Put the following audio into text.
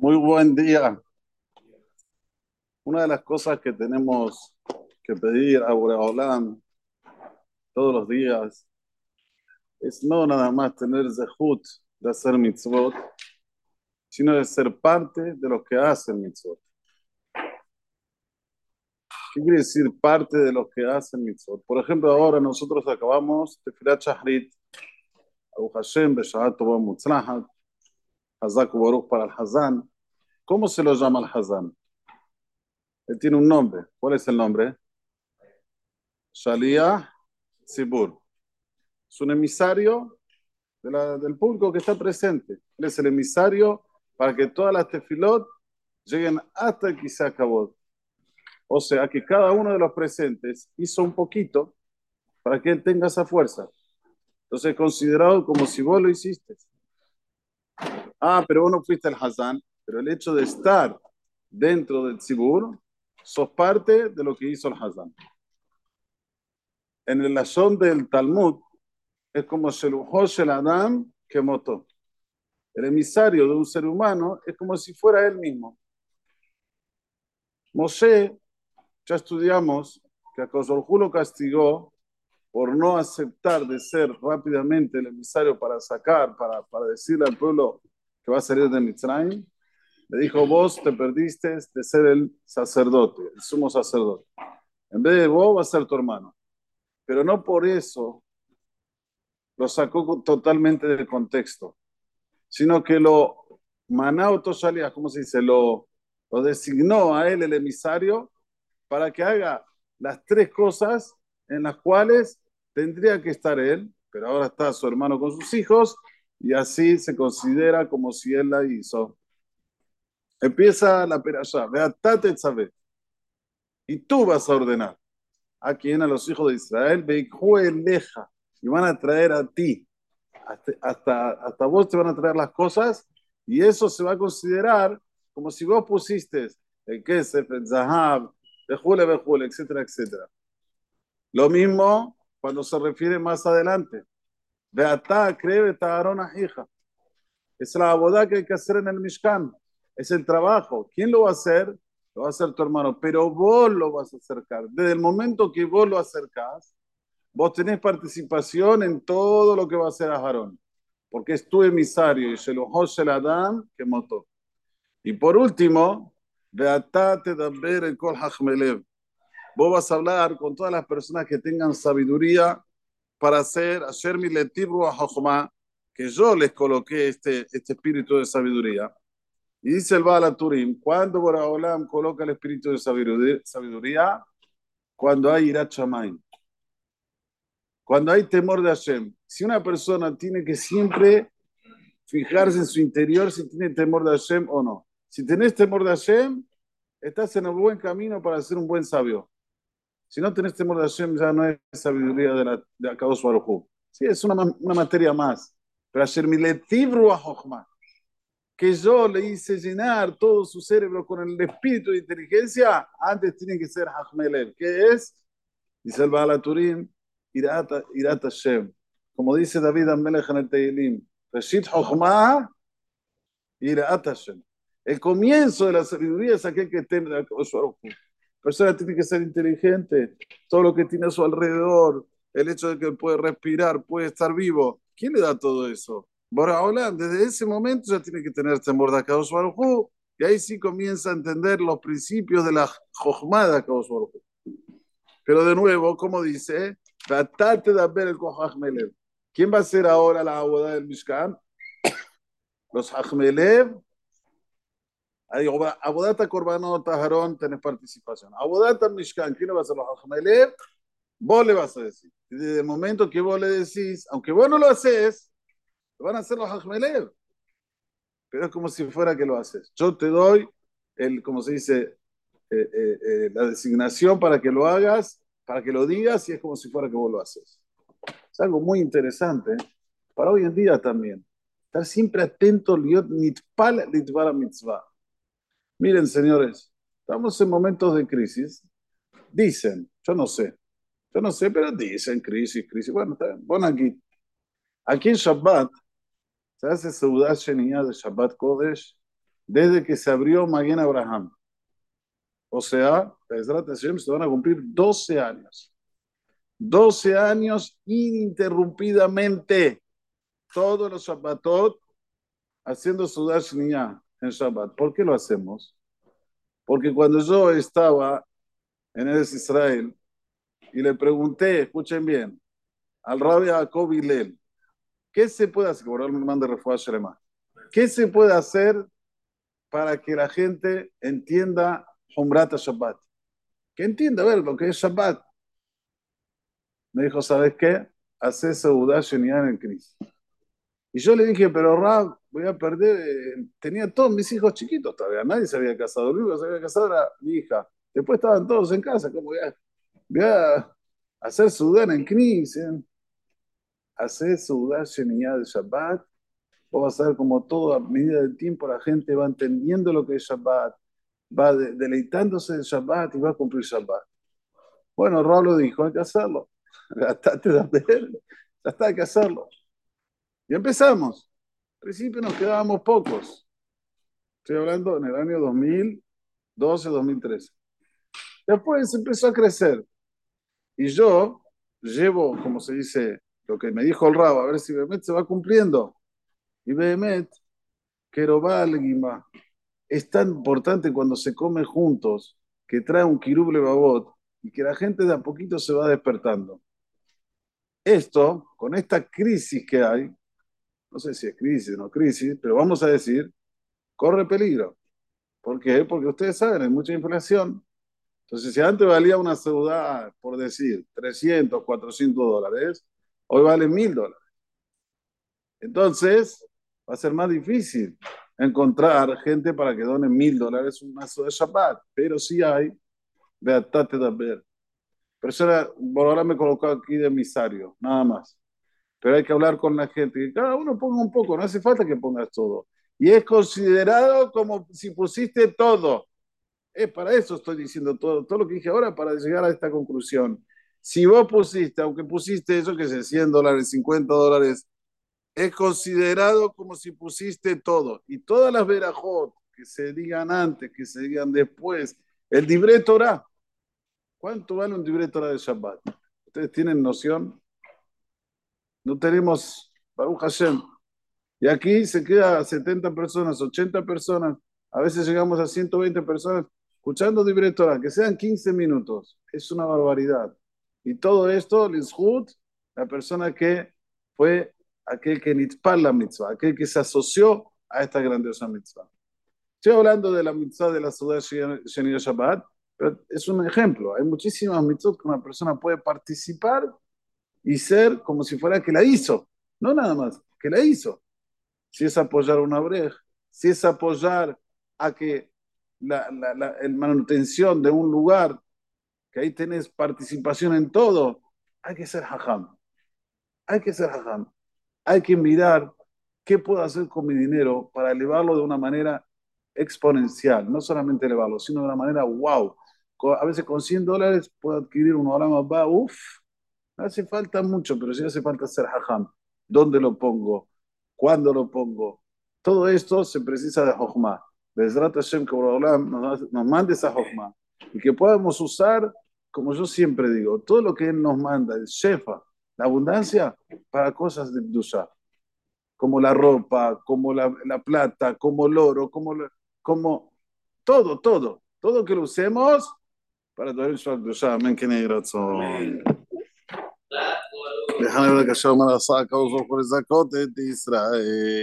Muy buen día. Una de las cosas que tenemos que pedir a Boreolam todos los días es no nada más tener zehut de hacer mitzvot, sino de ser parte de los que hacen mitzvot. ¿Qué quiere decir parte de los que hacen mitzvot? Por ejemplo, ahora nosotros acabamos de Firat Shahrit, Abu Hashem, Beshahat Tova Mutzlahat, Hazak Baruch para el Hazan. ¿Cómo se lo llama el Hazan? Él tiene un nombre. ¿Cuál es el nombre? Shalia Tzibur. Es un emisario de la, del público que está presente. Él es el emisario para que todas las tefilot lleguen hasta se acabó. O sea, que cada uno de los presentes hizo un poquito para que él tenga esa fuerza. Entonces, considerado como si vos lo hiciste. Ah, pero vos no fuiste el Hazán, pero el hecho de estar dentro del Tzibur, sos parte de lo que hizo el Hazán. En el Lashon del Talmud, es como Sheluhosh el Adam que motó. El emisario de un ser humano es como si fuera él mismo. Moshe, ya estudiamos que a lo castigó por no aceptar de ser rápidamente el emisario para sacar, para, para decirle al pueblo que va a salir de Mitzrayim, le dijo, vos te perdiste de ser el sacerdote, el sumo sacerdote. En vez de vos va a ser tu hermano. Pero no por eso lo sacó totalmente del contexto, sino que lo manao toshalía, ¿cómo se dice? Lo, lo designó a él el emisario para que haga las tres cosas en las cuales tendría que estar él, pero ahora está su hermano con sus hijos y así se considera como si él la hizo. Empieza la perashá, veatate sabe. Y tú vas a ordenar a quien a los hijos de Israel, leja, y van a traer a ti. Hasta, hasta, vos te van a traer las cosas y eso se va a considerar como si vos pusiste el kesef, el zahab, bejule, bejule, etcétera, etcétera. Lo mismo cuando se refiere más adelante. Beatá, cree, a hija. Es la boda que hay que hacer en el Mishkan. Es el trabajo. ¿Quién lo va a hacer? Lo va a hacer tu hermano, pero vos lo vas a acercar. Desde el momento que vos lo acercás, vos tenés participación en todo lo que va a hacer Aarón, porque es tu emisario y se lo el Adam que motó. Y por último, Beatate ver el Kol Hachmelev. Vos vas a hablar con todas las personas que tengan sabiduría para hacer, hacer mi letibru a que yo les coloqué este, este espíritu de sabiduría. Y dice el Baal Turim, cuando Boraholam coloca el espíritu de sabiduría, cuando hay irat cuando hay temor de Hashem. Si una persona tiene que siempre fijarse en su interior si tiene temor de Hashem o no. Si tenés temor de Hashem, estás en el buen camino para ser un buen sabio. Si no tenés temor de Hashem, ya no es sabiduría de, la, de Akadosh Sí, es una, una materia más. Pero Hashem miletibru a que yo le hice llenar todo su cerebro con el espíritu de inteligencia, antes tiene que ser Hachmelel. ¿Qué es? Dice el Baal Turim, Irat, Irat Hashem. Como dice David Amelech en el Teilim, Reshit Chochmah, Irat Hashem. El comienzo de la sabiduría es aquel que teme a Akadosh Baruj persona tiene que ser inteligente, todo lo que tiene a su alrededor, el hecho de que puede respirar, puede estar vivo. ¿Quién le da todo eso? Bora desde ese momento ya tiene que tener temor de Akadosh y ahí sí comienza a entender los principios de la Jochma de Akadosh Pero de nuevo, como dice, tratate de ver el Kohachmelev. ¿Quién va a ser ahora la boda del Mishkan? Los Hachmelev Abodata Corbanot Tajarón, tenés participación. Abodata Mishkan, ¿quién va a hacer los Hachmelev? Vos le vas a decir. Y desde el momento que vos le decís, aunque vos no lo haces, van a hacer los Hachmelev. Pero es como si fuera que lo haces. Yo te doy, el, como se dice, eh, eh, eh, la designación para que lo hagas, para que lo digas, y es como si fuera que vos lo haces. Es algo muy interesante para hoy en día también. Estar siempre atento, liot nitpal mitzvah. Miren, señores, estamos en momentos de crisis. Dicen, yo no sé, yo no sé, pero dicen crisis, crisis. Bueno, bueno aquí. Aquí en Shabbat se hace Seudat Sheniyah de Shabbat Kodesh desde que se abrió Maguen Abraham. O sea, se van a cumplir 12 años. 12 años ininterrumpidamente, todos los Shabbatot, haciendo sudar Shniya en Shabbat. ¿Por qué lo hacemos? Porque cuando yo estaba en el Israel y le pregunté, escuchen bien, al rabbi Jacob Hillel, ¿qué se puede hacer? ¿Qué se puede hacer para que la gente entienda Humrata Shabbat? Que entienda, a ver, lo que es Shabbat. Me dijo, ¿sabes qué? Hace Seudá Shenian en Cris. Y yo le dije, pero Rab, voy a perder. eh, Tenía todos mis hijos chiquitos todavía, nadie se había casado. El único que se había casado era mi hija. Después estaban todos en casa. ¿Cómo voy a, voy a hacer Sudán en Knis? Hacer Sudán Shenian de Shabbat. Vos vas a ver como todo, a medida del tiempo, la gente va entendiendo lo que es Shabbat, va de- deleitándose en Shabbat y va a cumplir Shabbat. Bueno, Rab lo dijo, hay que hacerlo. Gastate de ver, ya está, hay que hacerlo. Y empezamos. Al principio nos quedábamos pocos. Estoy hablando en el año 2012, 2013. Después empezó a crecer. Y yo llevo, como se dice, lo que me dijo el Rabo, a ver si Behemet se va cumpliendo. Y Behemet, Kerobal Guimá, es tan importante cuando se come juntos, que trae un kiruble babot y que la gente de a poquito se va despertando. Esto, con esta crisis que hay, no sé si es crisis o no crisis, pero vamos a decir, corre peligro. ¿Por qué? Porque ustedes saben, hay mucha inflación. Entonces, si antes valía una ciudad, por decir, 300, 400 dólares, hoy vale 1000 dólares. Entonces, va a ser más difícil encontrar gente para que done 1000 dólares un mazo de Shabbat. Pero sí hay, beatate de ver. Pero eso era, ahora me colocó aquí de emisario, nada más. Pero hay que hablar con la gente, que cada uno ponga un poco, no hace falta que pongas todo. Y es considerado como si pusiste todo. Es para eso estoy diciendo todo, todo lo que dije ahora para llegar a esta conclusión. Si vos pusiste, aunque pusiste eso que es 100 dólares, 50 dólares, es considerado como si pusiste todo. Y todas las verajot que se digan antes, que se digan después, el libre. ¿Cuánto vale un libre de Shabbat? ¿Ustedes tienen noción? No tenemos Baruch Hashem. Y aquí se queda 70 personas, 80 personas, a veces llegamos a 120 personas escuchando libre que sean 15 minutos. Es una barbaridad. Y todo esto, Lizhut, la persona que fue aquel que nitzpal la mitzvah, aquel que se asoció a esta grandiosa mitzvah. Estoy hablando de la mitzvah de la ciudad Sheni Shabbat, pero es un ejemplo. Hay muchísimas mitzvot que una persona puede participar y ser como si fuera que la hizo. No nada más, que la hizo. Si es apoyar una breja, si es apoyar a que la, la, la el manutención de un lugar, que ahí tenés participación en todo, hay que ser hajam. Hay que ser hajam. Hay que mirar qué puedo hacer con mi dinero para elevarlo de una manera exponencial. No solamente elevarlo, sino de una manera wow. A veces con 100 dólares puedo adquirir un orama va, uff, no hace falta mucho, pero sí hace falta ser hajam. ¿Dónde lo pongo? ¿Cuándo lo pongo? Todo esto se precisa de Jochma. Bezrat Hashem que nos mande esa Jochma. Y que podamos usar, como yo siempre digo, todo lo que Él nos manda, el Shefa, la abundancia, para cosas de Dusha. Como la ropa, como la, la plata, como el oro, como, como todo, todo. Todo que lo usemos para todo el Dusha. Amén, que negro déjame ver que yo me la saco por esa cote de Israel.